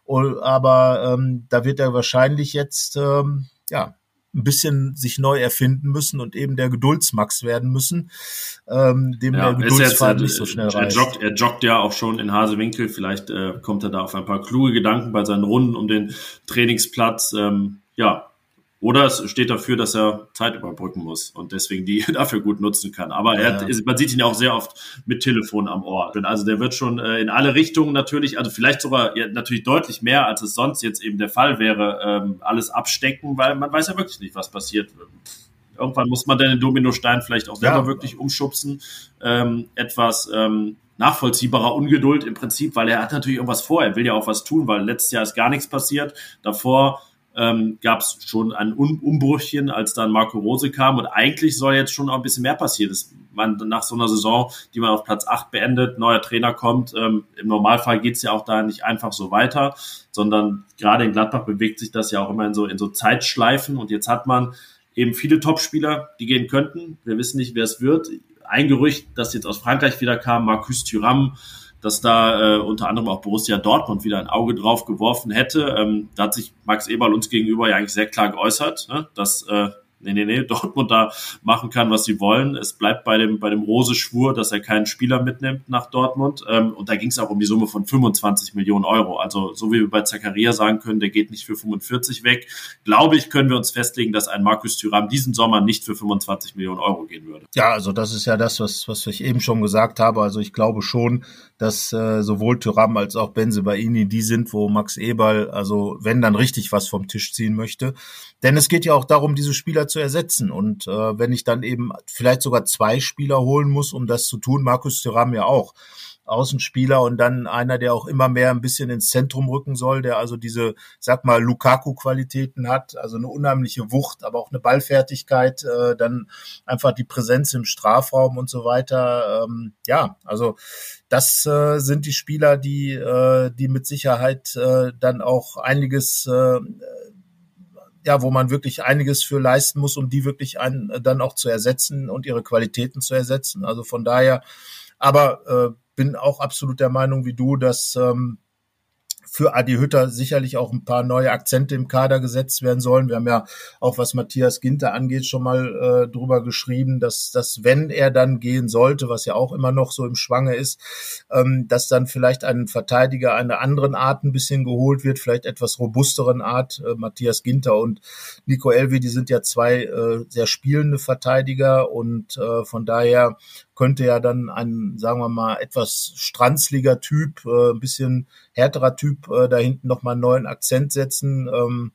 Aber ähm, da wird er wahrscheinlich jetzt ähm, ja ein bisschen sich neu erfinden müssen und eben der Geduldsmax werden müssen, ähm, dem ja, der Geduldsfaden nicht so schnell reicht. Er joggt, er joggt ja auch schon in Hasewinkel. Vielleicht äh, kommt er da auf ein paar kluge Gedanken bei seinen Runden um den Trainingsplatz. Ähm, ja, oder es steht dafür, dass er Zeit überbrücken muss und deswegen die *laughs* dafür gut nutzen kann. Aber er hat, man sieht ihn ja auch sehr oft mit Telefon am Ohr. Also der wird schon äh, in alle Richtungen natürlich, also vielleicht sogar ja, natürlich deutlich mehr, als es sonst jetzt eben der Fall wäre, ähm, alles abstecken, weil man weiß ja wirklich nicht, was passiert. Irgendwann muss man dann den Dominostein vielleicht auch selber ja. wirklich umschubsen. Ähm, etwas ähm, nachvollziehbarer Ungeduld im Prinzip, weil er hat natürlich irgendwas vor. Er will ja auch was tun, weil letztes Jahr ist gar nichts passiert. Davor ähm, gab es schon ein um Umbrüchchen, als dann Marco Rose kam. Und eigentlich soll jetzt schon auch ein bisschen mehr passieren. Dass man nach so einer Saison, die man auf Platz 8 beendet, neuer Trainer kommt. Ähm, Im Normalfall geht's ja auch da nicht einfach so weiter, sondern gerade in Gladbach bewegt sich das ja auch immer in so, in so Zeitschleifen. Und jetzt hat man eben viele Topspieler, die gehen könnten. Wir wissen nicht, wer es wird. Ein Gerücht, das jetzt aus Frankreich wieder kam, Marcus Thuram, dass da äh, unter anderem auch Borussia Dortmund wieder ein Auge drauf geworfen hätte. Ähm, da hat sich Max Eberl uns gegenüber ja eigentlich sehr klar geäußert, ne? dass äh, nee, nee, nee, *laughs* Dortmund da machen kann, was sie wollen. Es bleibt bei dem, bei dem Rose-Schwur, dass er keinen Spieler mitnimmt nach Dortmund. Ähm, und da ging es auch um die Summe von 25 Millionen Euro. Also so wie wir bei Zakaria sagen können, der geht nicht für 45 weg. Glaube ich, können wir uns festlegen, dass ein Markus Thüram diesen Sommer nicht für 25 Millionen Euro gehen würde. Ja, also das ist ja das, was, was ich eben schon gesagt habe. Also ich glaube schon, dass äh, sowohl Thüram als auch Benzebaini die sind, wo Max Eberl, also wenn dann richtig was vom Tisch ziehen möchte. Denn es geht ja auch darum, diese Spieler ersetzen. Und äh, wenn ich dann eben vielleicht sogar zwei Spieler holen muss, um das zu tun, Markus Thuram ja auch. Außenspieler und dann einer, der auch immer mehr ein bisschen ins Zentrum rücken soll, der also diese, sag mal, Lukaku-Qualitäten hat, also eine unheimliche Wucht, aber auch eine Ballfertigkeit, äh, dann einfach die Präsenz im Strafraum und so weiter. Ähm, ja, also das äh, sind die Spieler, die, äh, die mit Sicherheit äh, dann auch einiges äh, ja, wo man wirklich einiges für leisten muss, um die wirklich ein, dann auch zu ersetzen und ihre Qualitäten zu ersetzen. Also von daher, aber äh, bin auch absolut der Meinung wie du, dass ähm, für Adi Hütter sicherlich auch ein paar neue Akzente im Kader gesetzt werden sollen. Wir haben ja auch, was Matthias Ginter angeht, schon mal äh, drüber geschrieben, dass, dass wenn er dann gehen sollte, was ja auch immer noch so im Schwange ist, ähm, dass dann vielleicht ein Verteidiger einer anderen Art ein bisschen geholt wird, vielleicht etwas robusteren Art. Äh, Matthias Ginter und Nico Elvi, die sind ja zwei äh, sehr spielende Verteidiger und äh, von daher könnte ja dann ein, sagen wir mal, etwas stranzliger Typ, äh, ein bisschen härterer Typ äh, da hinten nochmal einen neuen Akzent setzen. Ähm,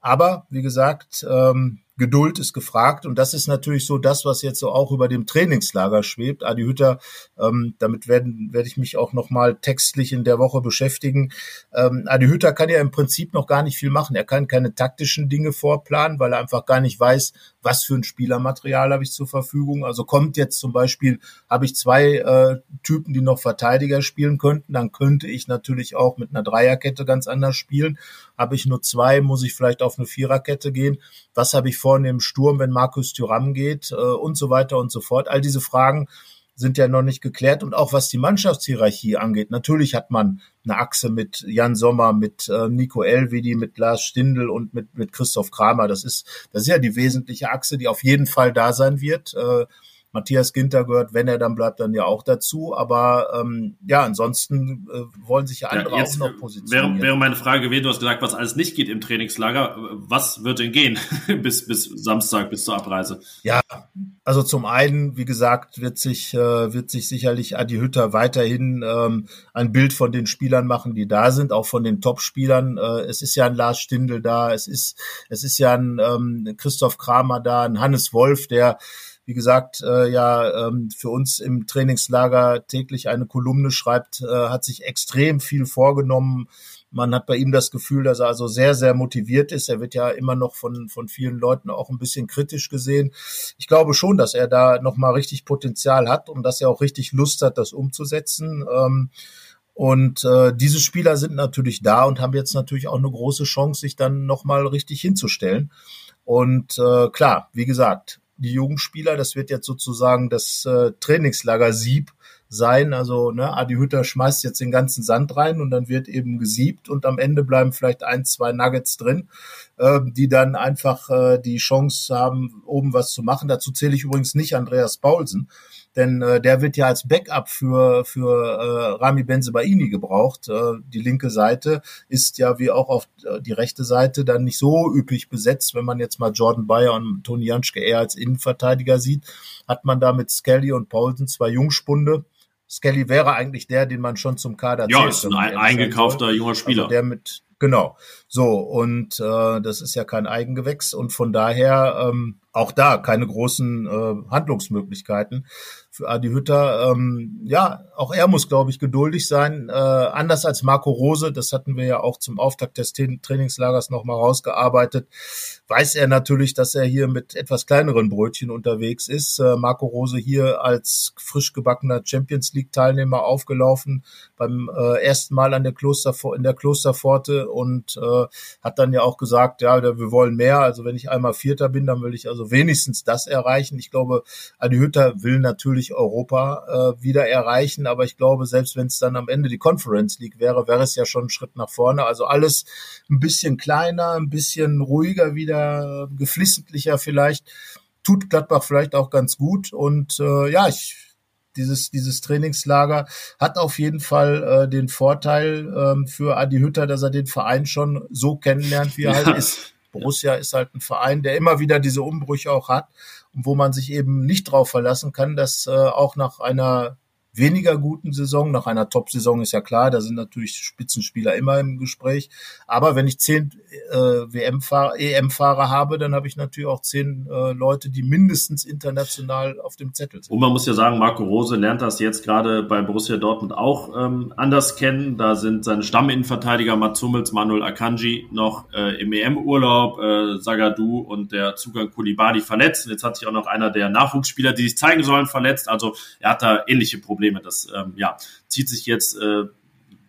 aber wie gesagt, ähm, Geduld ist gefragt und das ist natürlich so das, was jetzt so auch über dem Trainingslager schwebt. Adi Hütter, ähm, damit werden werde ich mich auch noch mal textlich in der Woche beschäftigen. Ähm, Adi Hütter kann ja im Prinzip noch gar nicht viel machen. Er kann keine taktischen Dinge vorplanen, weil er einfach gar nicht weiß, was für ein Spielermaterial habe ich zur Verfügung. Also kommt jetzt zum Beispiel, habe ich zwei äh, Typen, die noch Verteidiger spielen könnten, dann könnte ich natürlich auch mit einer Dreierkette ganz anders spielen. Habe ich nur zwei, muss ich vielleicht auf eine Viererkette gehen. Was habe ich vorne im Sturm, wenn Markus Thüram geht äh, und so weiter und so fort. All diese Fragen sind ja noch nicht geklärt. Und auch was die Mannschaftshierarchie angeht, natürlich hat man eine Achse mit Jan Sommer, mit äh, Nico Elvedi, mit Lars Stindl und mit, mit Christoph Kramer. Das ist, das ist ja die wesentliche Achse, die auf jeden Fall da sein wird. Äh, Matthias Ginter gehört, wenn er dann bleibt, dann ja auch dazu. Aber ähm, ja, ansonsten äh, wollen sich ja andere ja, auch noch positionieren. Wäre, wäre meine Frage gewesen, du hast gesagt, was alles nicht geht im Trainingslager. Was wird denn gehen *laughs* bis, bis Samstag, bis zur Abreise? Ja, also zum einen, wie gesagt, wird sich, äh, wird sich sicherlich Adi Hütter weiterhin ähm, ein Bild von den Spielern machen, die da sind, auch von den Top-Spielern. Äh, es ist ja ein Lars Stindl da, es ist, es ist ja ein ähm, Christoph Kramer da, ein Hannes Wolf, der wie gesagt, äh, ja ähm, für uns im Trainingslager täglich eine Kolumne schreibt, äh, hat sich extrem viel vorgenommen. Man hat bei ihm das Gefühl, dass er also sehr, sehr motiviert ist. Er wird ja immer noch von, von vielen Leuten auch ein bisschen kritisch gesehen. Ich glaube schon, dass er da nochmal richtig Potenzial hat und dass er auch richtig Lust hat, das umzusetzen. Ähm, und äh, diese Spieler sind natürlich da und haben jetzt natürlich auch eine große Chance, sich dann nochmal richtig hinzustellen. Und äh, klar, wie gesagt, die Jugendspieler. Das wird jetzt sozusagen das äh, Trainingslager-Sieb sein. Also ne, Adi Hütter schmeißt jetzt den ganzen Sand rein und dann wird eben gesiebt und am Ende bleiben vielleicht ein, zwei Nuggets drin, äh, die dann einfach äh, die Chance haben, oben was zu machen. Dazu zähle ich übrigens nicht Andreas Paulsen, denn äh, der wird ja als Backup für für äh, Rami Benzebaini gebraucht. Äh, die linke Seite ist ja wie auch auf äh, die rechte Seite dann nicht so üppig besetzt, wenn man jetzt mal Jordan Bayer und Toni Janschke eher als Innenverteidiger sieht, hat man da mit Skelly und Paulsen zwei Jungspunde. Skelly wäre eigentlich der, den man schon zum Kader ja, zählt. Ja, ist ein eingekaufter junger Spieler. Also der mit Genau. So, und äh, das ist ja kein Eigengewächs und von daher ähm, auch da keine großen äh, Handlungsmöglichkeiten für Adi Hütter. Ähm, ja, auch er muss, glaube ich, geduldig sein. Äh, anders als Marco Rose, das hatten wir ja auch zum Auftakt des Trainingslagers nochmal rausgearbeitet, weiß er natürlich, dass er hier mit etwas kleineren Brötchen unterwegs ist. Äh, Marco Rose hier als frisch gebackener Champions League-Teilnehmer aufgelaufen beim äh, ersten Mal an der Kloster, in der Klosterpforte und äh, hat dann ja auch gesagt, ja, wir wollen mehr. Also wenn ich einmal Vierter bin, dann will ich also wenigstens das erreichen. Ich glaube, Adi Hütter will natürlich natürlich Europa äh, wieder erreichen. Aber ich glaube, selbst wenn es dann am Ende die Conference League wäre, wäre es ja schon ein Schritt nach vorne. Also alles ein bisschen kleiner, ein bisschen ruhiger wieder, geflissentlicher vielleicht. Tut Gladbach vielleicht auch ganz gut. Und äh, ja, ich dieses, dieses Trainingslager hat auf jeden Fall äh, den Vorteil ähm, für Adi Hütter, dass er den Verein schon so kennenlernt, wie er halt ja. halt ist. Borussia ist halt ein Verein, der immer wieder diese Umbrüche auch hat und wo man sich eben nicht darauf verlassen kann, dass äh, auch nach einer weniger guten Saison. Nach einer Top-Saison ist ja klar, da sind natürlich Spitzenspieler immer im Gespräch. Aber wenn ich zehn äh, WM-Fahrer, EM-Fahrer habe, dann habe ich natürlich auch zehn äh, Leute, die mindestens international auf dem Zettel sind. Und man muss ja sagen, Marco Rose lernt das jetzt gerade bei Borussia Dortmund auch ähm, anders kennen. Da sind seine Stamminnenverteidiger Mats Hummels, Manuel Akanji noch äh, im EM-Urlaub, äh, Sagadu und der Zugang Kulibadi verletzt. Und jetzt hat sich auch noch einer der Nachwuchsspieler, die sich zeigen sollen, verletzt. Also er hat da ähnliche Probleme. Probleme. Das ähm, ja, zieht sich jetzt äh,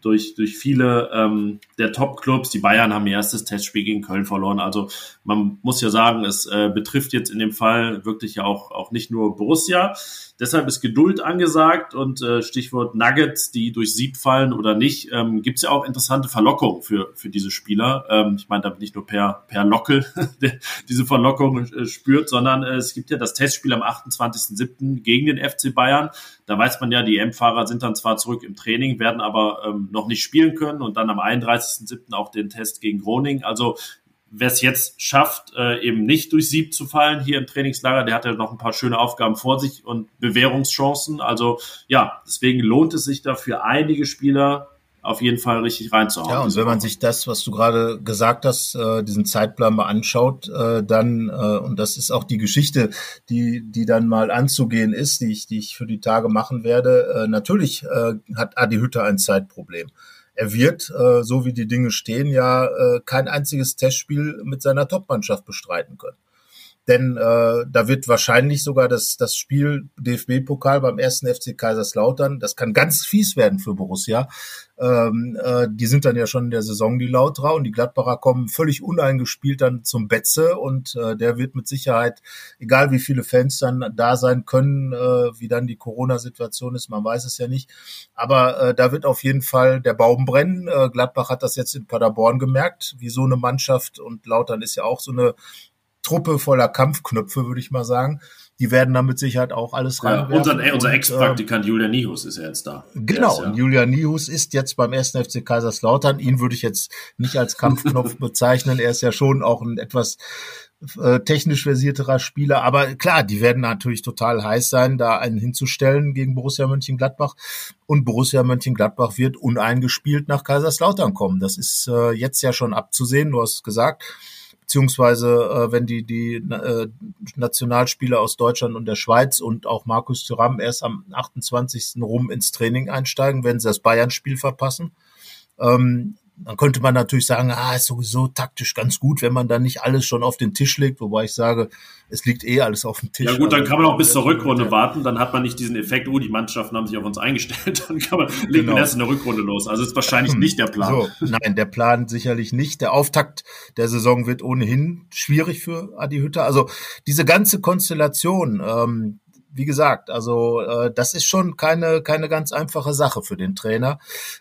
durch, durch viele ähm, der Top-Clubs. Die Bayern haben ihr erstes Testspiel gegen Köln verloren. Also man muss ja sagen, es äh, betrifft jetzt in dem Fall wirklich ja auch, auch nicht nur Borussia. Deshalb ist Geduld angesagt und äh, Stichwort Nuggets, die durch Sieb fallen oder nicht, ähm, gibt es ja auch interessante Verlockungen für, für diese Spieler. Ähm, ich meine damit nicht nur per, per Lockel *laughs* diese Verlockung äh, spürt, sondern äh, es gibt ja das Testspiel am 28.07. gegen den FC Bayern. Da weiß man ja, die M-Fahrer sind dann zwar zurück im Training, werden aber ähm, noch nicht spielen können und dann am 31.07. auch den Test gegen Groningen. Also wer es jetzt schafft, äh, eben nicht durch Sieb zu fallen hier im Trainingslager, der hat ja noch ein paar schöne Aufgaben vor sich und Bewährungschancen. Also ja, deswegen lohnt es sich da für einige Spieler auf jeden Fall richtig reinzuhauen. Ja, und wenn man sich das, was du gerade gesagt hast, äh, diesen Zeitplan mal anschaut, äh, dann, äh, und das ist auch die Geschichte, die, die dann mal anzugehen ist, die ich, die ich für die Tage machen werde, äh, natürlich äh, hat Adi Hütter ein Zeitproblem er wird, äh, so wie die Dinge stehen, ja äh, kein einziges Testspiel mit seiner Topmannschaft bestreiten können. Denn äh, da wird wahrscheinlich sogar das, das Spiel DFB-Pokal beim ersten FC Kaiserslautern, das kann ganz fies werden für Borussia. Ähm, äh, die sind dann ja schon in der Saison die Lauterer und die Gladbacher kommen völlig uneingespielt dann zum Betze und äh, der wird mit Sicherheit, egal wie viele Fans dann da sein können, äh, wie dann die Corona-Situation ist, man weiß es ja nicht. Aber äh, da wird auf jeden Fall der Baum brennen. Äh, Gladbach hat das jetzt in Paderborn gemerkt, wie so eine Mannschaft und Lautern ist ja auch so eine Truppe voller Kampfknöpfe, würde ich mal sagen. Die werden da mit Sicherheit auch alles rein. Ja, unser, unser Ex-Praktikant äh, Julian Nihus ist ja jetzt da. Genau, ist, ja. Julian Nihus ist jetzt beim ersten FC Kaiserslautern. Ihn würde ich jetzt nicht als Kampfknopf *laughs* bezeichnen. Er ist ja schon auch ein etwas äh, technisch versierterer Spieler. Aber klar, die werden natürlich total heiß sein, da einen hinzustellen gegen Borussia Mönchengladbach. Und Borussia Mönchengladbach wird uneingespielt nach Kaiserslautern kommen. Das ist äh, jetzt ja schon abzusehen. Du hast gesagt, beziehungsweise äh, wenn die, die äh, Nationalspieler aus Deutschland und der Schweiz und auch Markus Thuram erst am 28. rum ins Training einsteigen, werden sie das Bayern-Spiel verpassen. Ähm, dann könnte man natürlich sagen, ah, ist sowieso taktisch ganz gut, wenn man dann nicht alles schon auf den Tisch legt, wobei ich sage, es liegt eh alles auf dem Tisch. Ja gut, dann kann man auch bis zur Rückrunde warten, dann hat man nicht diesen Effekt, oh, die Mannschaften haben sich auf uns eingestellt, *laughs* dann kann man, legt genau. man erst in der Rückrunde los. Also ist wahrscheinlich nicht der Plan. So, nein, der Plan sicherlich nicht. Der Auftakt der Saison wird ohnehin schwierig für Adi Hütter. Also diese ganze Konstellation, ähm, wie gesagt, also äh, das ist schon keine, keine ganz einfache Sache für den Trainer.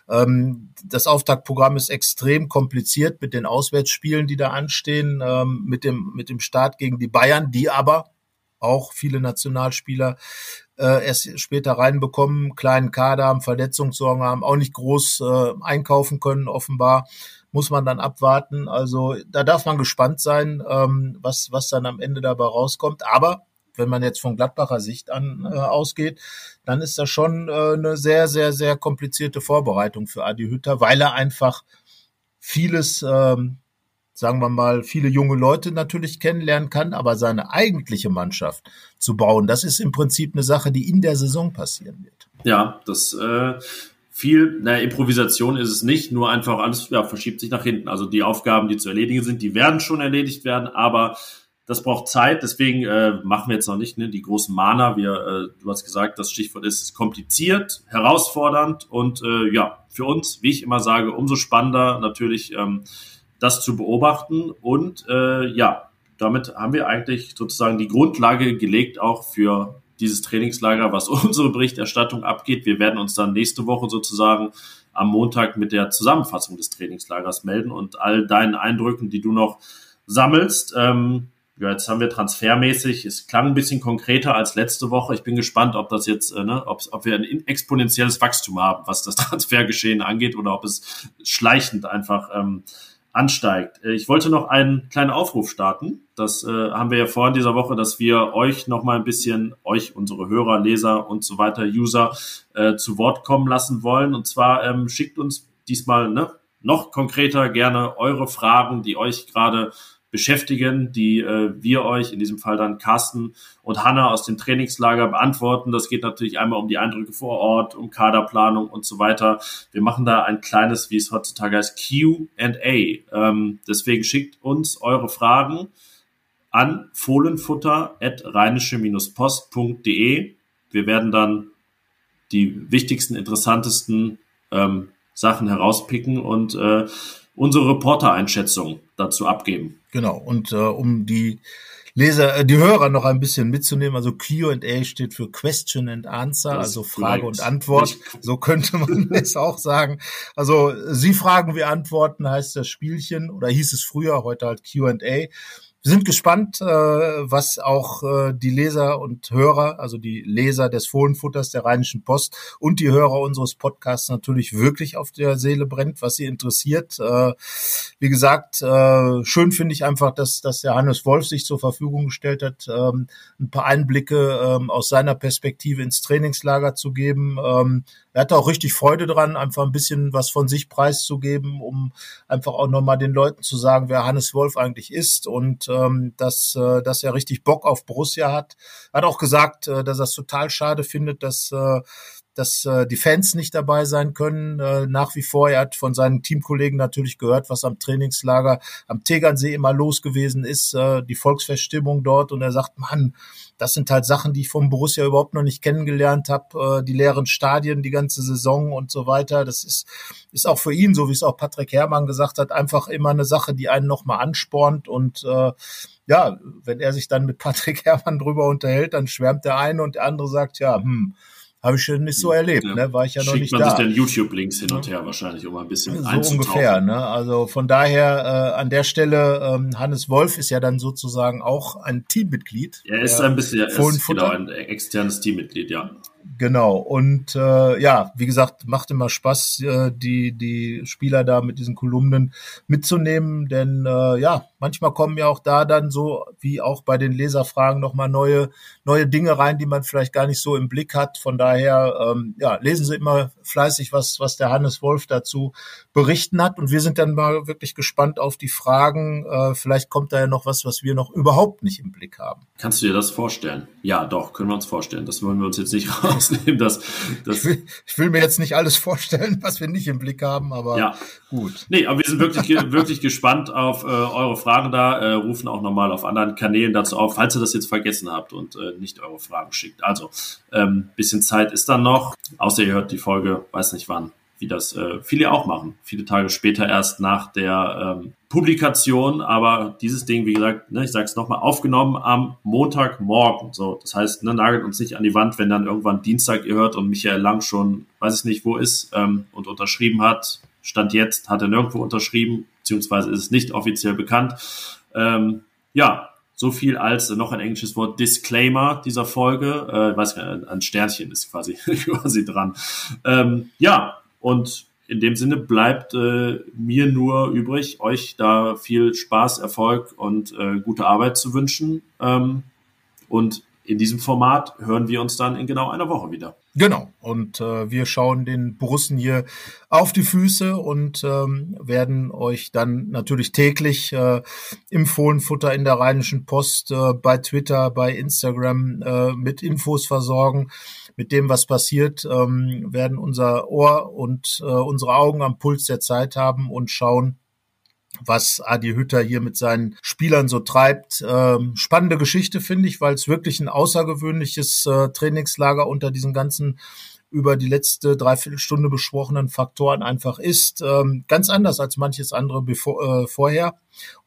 Ähm, das Auftaktprogramm ist extrem kompliziert mit den Auswärtsspielen, die da anstehen, ähm, mit, dem, mit dem Start gegen die Bayern, die aber auch viele Nationalspieler äh, erst später reinbekommen, kleinen Kader haben, Verletzungssorgen haben, auch nicht groß äh, einkaufen können, offenbar muss man dann abwarten. Also da darf man gespannt sein, ähm, was, was dann am Ende dabei rauskommt. Aber wenn man jetzt von Gladbacher Sicht an äh, ausgeht, dann ist das schon äh, eine sehr, sehr, sehr komplizierte Vorbereitung für Adi Hütter, weil er einfach vieles, ähm, sagen wir mal, viele junge Leute natürlich kennenlernen kann, aber seine eigentliche Mannschaft zu bauen, das ist im Prinzip eine Sache, die in der Saison passieren wird. Ja, das äh, viel, naja, Improvisation ist es nicht, nur einfach alles ja, verschiebt sich nach hinten. Also die Aufgaben, die zu erledigen sind, die werden schon erledigt werden, aber das braucht Zeit, deswegen äh, machen wir jetzt noch nicht ne, die großen Mana. Wir, äh, du hast gesagt, das Stichwort ist, ist kompliziert, herausfordernd und äh, ja, für uns, wie ich immer sage, umso spannender natürlich ähm, das zu beobachten. Und äh, ja, damit haben wir eigentlich sozusagen die Grundlage gelegt auch für dieses Trainingslager, was *laughs* unsere Berichterstattung abgeht. Wir werden uns dann nächste Woche sozusagen am Montag mit der Zusammenfassung des Trainingslagers melden und all deinen Eindrücken, die du noch sammelst. Ähm, ja, jetzt haben wir transfermäßig, es klang ein bisschen konkreter als letzte Woche. Ich bin gespannt, ob das jetzt, äh, ne, ob, ob wir ein exponentielles Wachstum haben, was das *laughs* Transfergeschehen angeht, oder ob es schleichend einfach ähm, ansteigt. Äh, ich wollte noch einen kleinen Aufruf starten. Das äh, haben wir ja vor in dieser Woche, dass wir euch noch mal ein bisschen, euch, unsere Hörer, Leser und so weiter, User, äh, zu Wort kommen lassen wollen. Und zwar ähm, schickt uns diesmal ne, noch konkreter gerne eure Fragen, die euch gerade beschäftigen, die äh, wir euch, in diesem Fall dann Carsten und Hanna aus dem Trainingslager beantworten. Das geht natürlich einmal um die Eindrücke vor Ort, um Kaderplanung und so weiter. Wir machen da ein kleines, wie es heutzutage heißt, Q&A. Ähm, deswegen schickt uns eure Fragen an fohlenfutter.rheinische-post.de. Wir werden dann die wichtigsten, interessantesten ähm, Sachen herauspicken und äh, unsere Reporter-Einschätzung dazu abgeben. Genau, und äh, um die Leser, äh, die Hörer noch ein bisschen mitzunehmen. Also Q&A steht für Question and Answer, das also Frage und Antwort. So könnte man *laughs* es auch sagen. Also Sie fragen, wir antworten, heißt das Spielchen oder hieß es früher, heute halt Q&A. Wir sind gespannt, äh, was auch äh, die Leser und Hörer, also die Leser des Fohlenfutters der Rheinischen Post und die Hörer unseres Podcasts natürlich wirklich auf der Seele brennt, was sie interessiert. Äh, wie gesagt, äh, schön finde ich einfach, dass, dass der Hannes Wolf sich zur Verfügung gestellt hat, ähm, ein paar Einblicke ähm, aus seiner Perspektive ins Trainingslager zu geben. Ähm, er hatte auch richtig Freude dran, einfach ein bisschen was von sich preiszugeben, um einfach auch nochmal den Leuten zu sagen, wer Hannes Wolf eigentlich ist und ähm, dass, äh, dass er richtig Bock auf Borussia hat. Er hat auch gesagt, äh, dass er es total schade findet, dass äh, dass äh, die Fans nicht dabei sein können. Äh, nach wie vor, er hat von seinen Teamkollegen natürlich gehört, was am Trainingslager am Tegernsee immer los gewesen ist, äh, die Volksfeststimmung dort. Und er sagt, Mann, das sind halt Sachen, die ich vom Borussia überhaupt noch nicht kennengelernt habe. Äh, die leeren Stadien, die ganze Saison und so weiter. Das ist, ist auch für ihn, so wie es auch Patrick Herrmann gesagt hat, einfach immer eine Sache, die einen nochmal anspornt und äh, ja, wenn er sich dann mit Patrick Herrmann drüber unterhält, dann schwärmt der eine und der andere sagt, ja, hm, habe ich schon nicht so erlebt, ja. ne? War ich ja noch Schickt nicht man da. sich dann YouTube-Links hin und her wahrscheinlich, um ein bisschen So ungefähr, ne? Also von daher äh, an der Stelle, ähm, Hannes Wolf ist ja dann sozusagen auch ein Teammitglied. Er ist ein bisschen, er ist genau ein externes Teammitglied, ja. Genau. Und äh, ja, wie gesagt, macht immer Spaß, äh, die, die Spieler da mit diesen Kolumnen mitzunehmen. Denn äh, ja, manchmal kommen ja auch da dann so, wie auch bei den Leserfragen, nochmal neue, neue Dinge rein, die man vielleicht gar nicht so im Blick hat. Von daher, ähm, ja, lesen Sie immer fleißig, was, was der Hannes Wolf dazu berichten hat. Und wir sind dann mal wirklich gespannt auf die Fragen. Äh, vielleicht kommt da ja noch was, was wir noch überhaupt nicht im Blick haben. Kannst du dir das vorstellen? Ja, doch, können wir uns vorstellen. Das wollen wir uns jetzt nicht *laughs* rausnehmen. Dass, dass ich, will, ich will mir jetzt nicht alles vorstellen, was wir nicht im Blick haben, aber ja. gut. Nee, aber wir sind wirklich, wirklich gespannt auf äh, eure Fragen da, äh, rufen auch nochmal auf anderen Kanälen dazu auf, falls ihr das jetzt vergessen habt und äh, nicht eure Fragen schickt. Also, ähm, bisschen Zeit ist dann noch, außer ihr hört die Folge, weiß nicht wann, wie das äh, viele auch machen. Viele Tage später erst nach der ähm, Publikation, aber dieses Ding, wie gesagt, ne, ich sage es nochmal, aufgenommen am Montagmorgen. So, das heißt, ne, nagelt uns nicht an die Wand, wenn dann irgendwann Dienstag ihr hört und Michael Lang schon, weiß ich nicht, wo ist ähm, und unterschrieben hat. Stand jetzt hat er nirgendwo unterschrieben, beziehungsweise ist es nicht offiziell bekannt. Ähm, ja, so viel als noch ein englisches Wort Disclaimer dieser Folge. Äh, weiß nicht, ein Sternchen ist quasi, *laughs* quasi dran. Ähm, ja, und in dem Sinne bleibt äh, mir nur übrig, euch da viel Spaß, Erfolg und äh, gute Arbeit zu wünschen. Ähm, und in diesem Format hören wir uns dann in genau einer Woche wieder. Genau. Und äh, wir schauen den Borussen hier auf die Füße und ähm, werden euch dann natürlich täglich äh, im Fohlenfutter in der Rheinischen Post, äh, bei Twitter, bei Instagram äh, mit Infos versorgen mit dem, was passiert, ähm, werden unser Ohr und äh, unsere Augen am Puls der Zeit haben und schauen, was Adi Hütter hier mit seinen Spielern so treibt. Ähm, spannende Geschichte finde ich, weil es wirklich ein außergewöhnliches äh, Trainingslager unter diesen ganzen über die letzte Dreiviertelstunde besprochenen Faktoren einfach ist. Ähm, ganz anders als manches andere bevor, äh, vorher.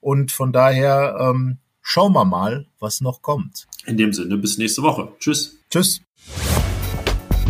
Und von daher ähm, schauen wir mal, was noch kommt. In dem Sinne, bis nächste Woche. Tschüss. Tschüss.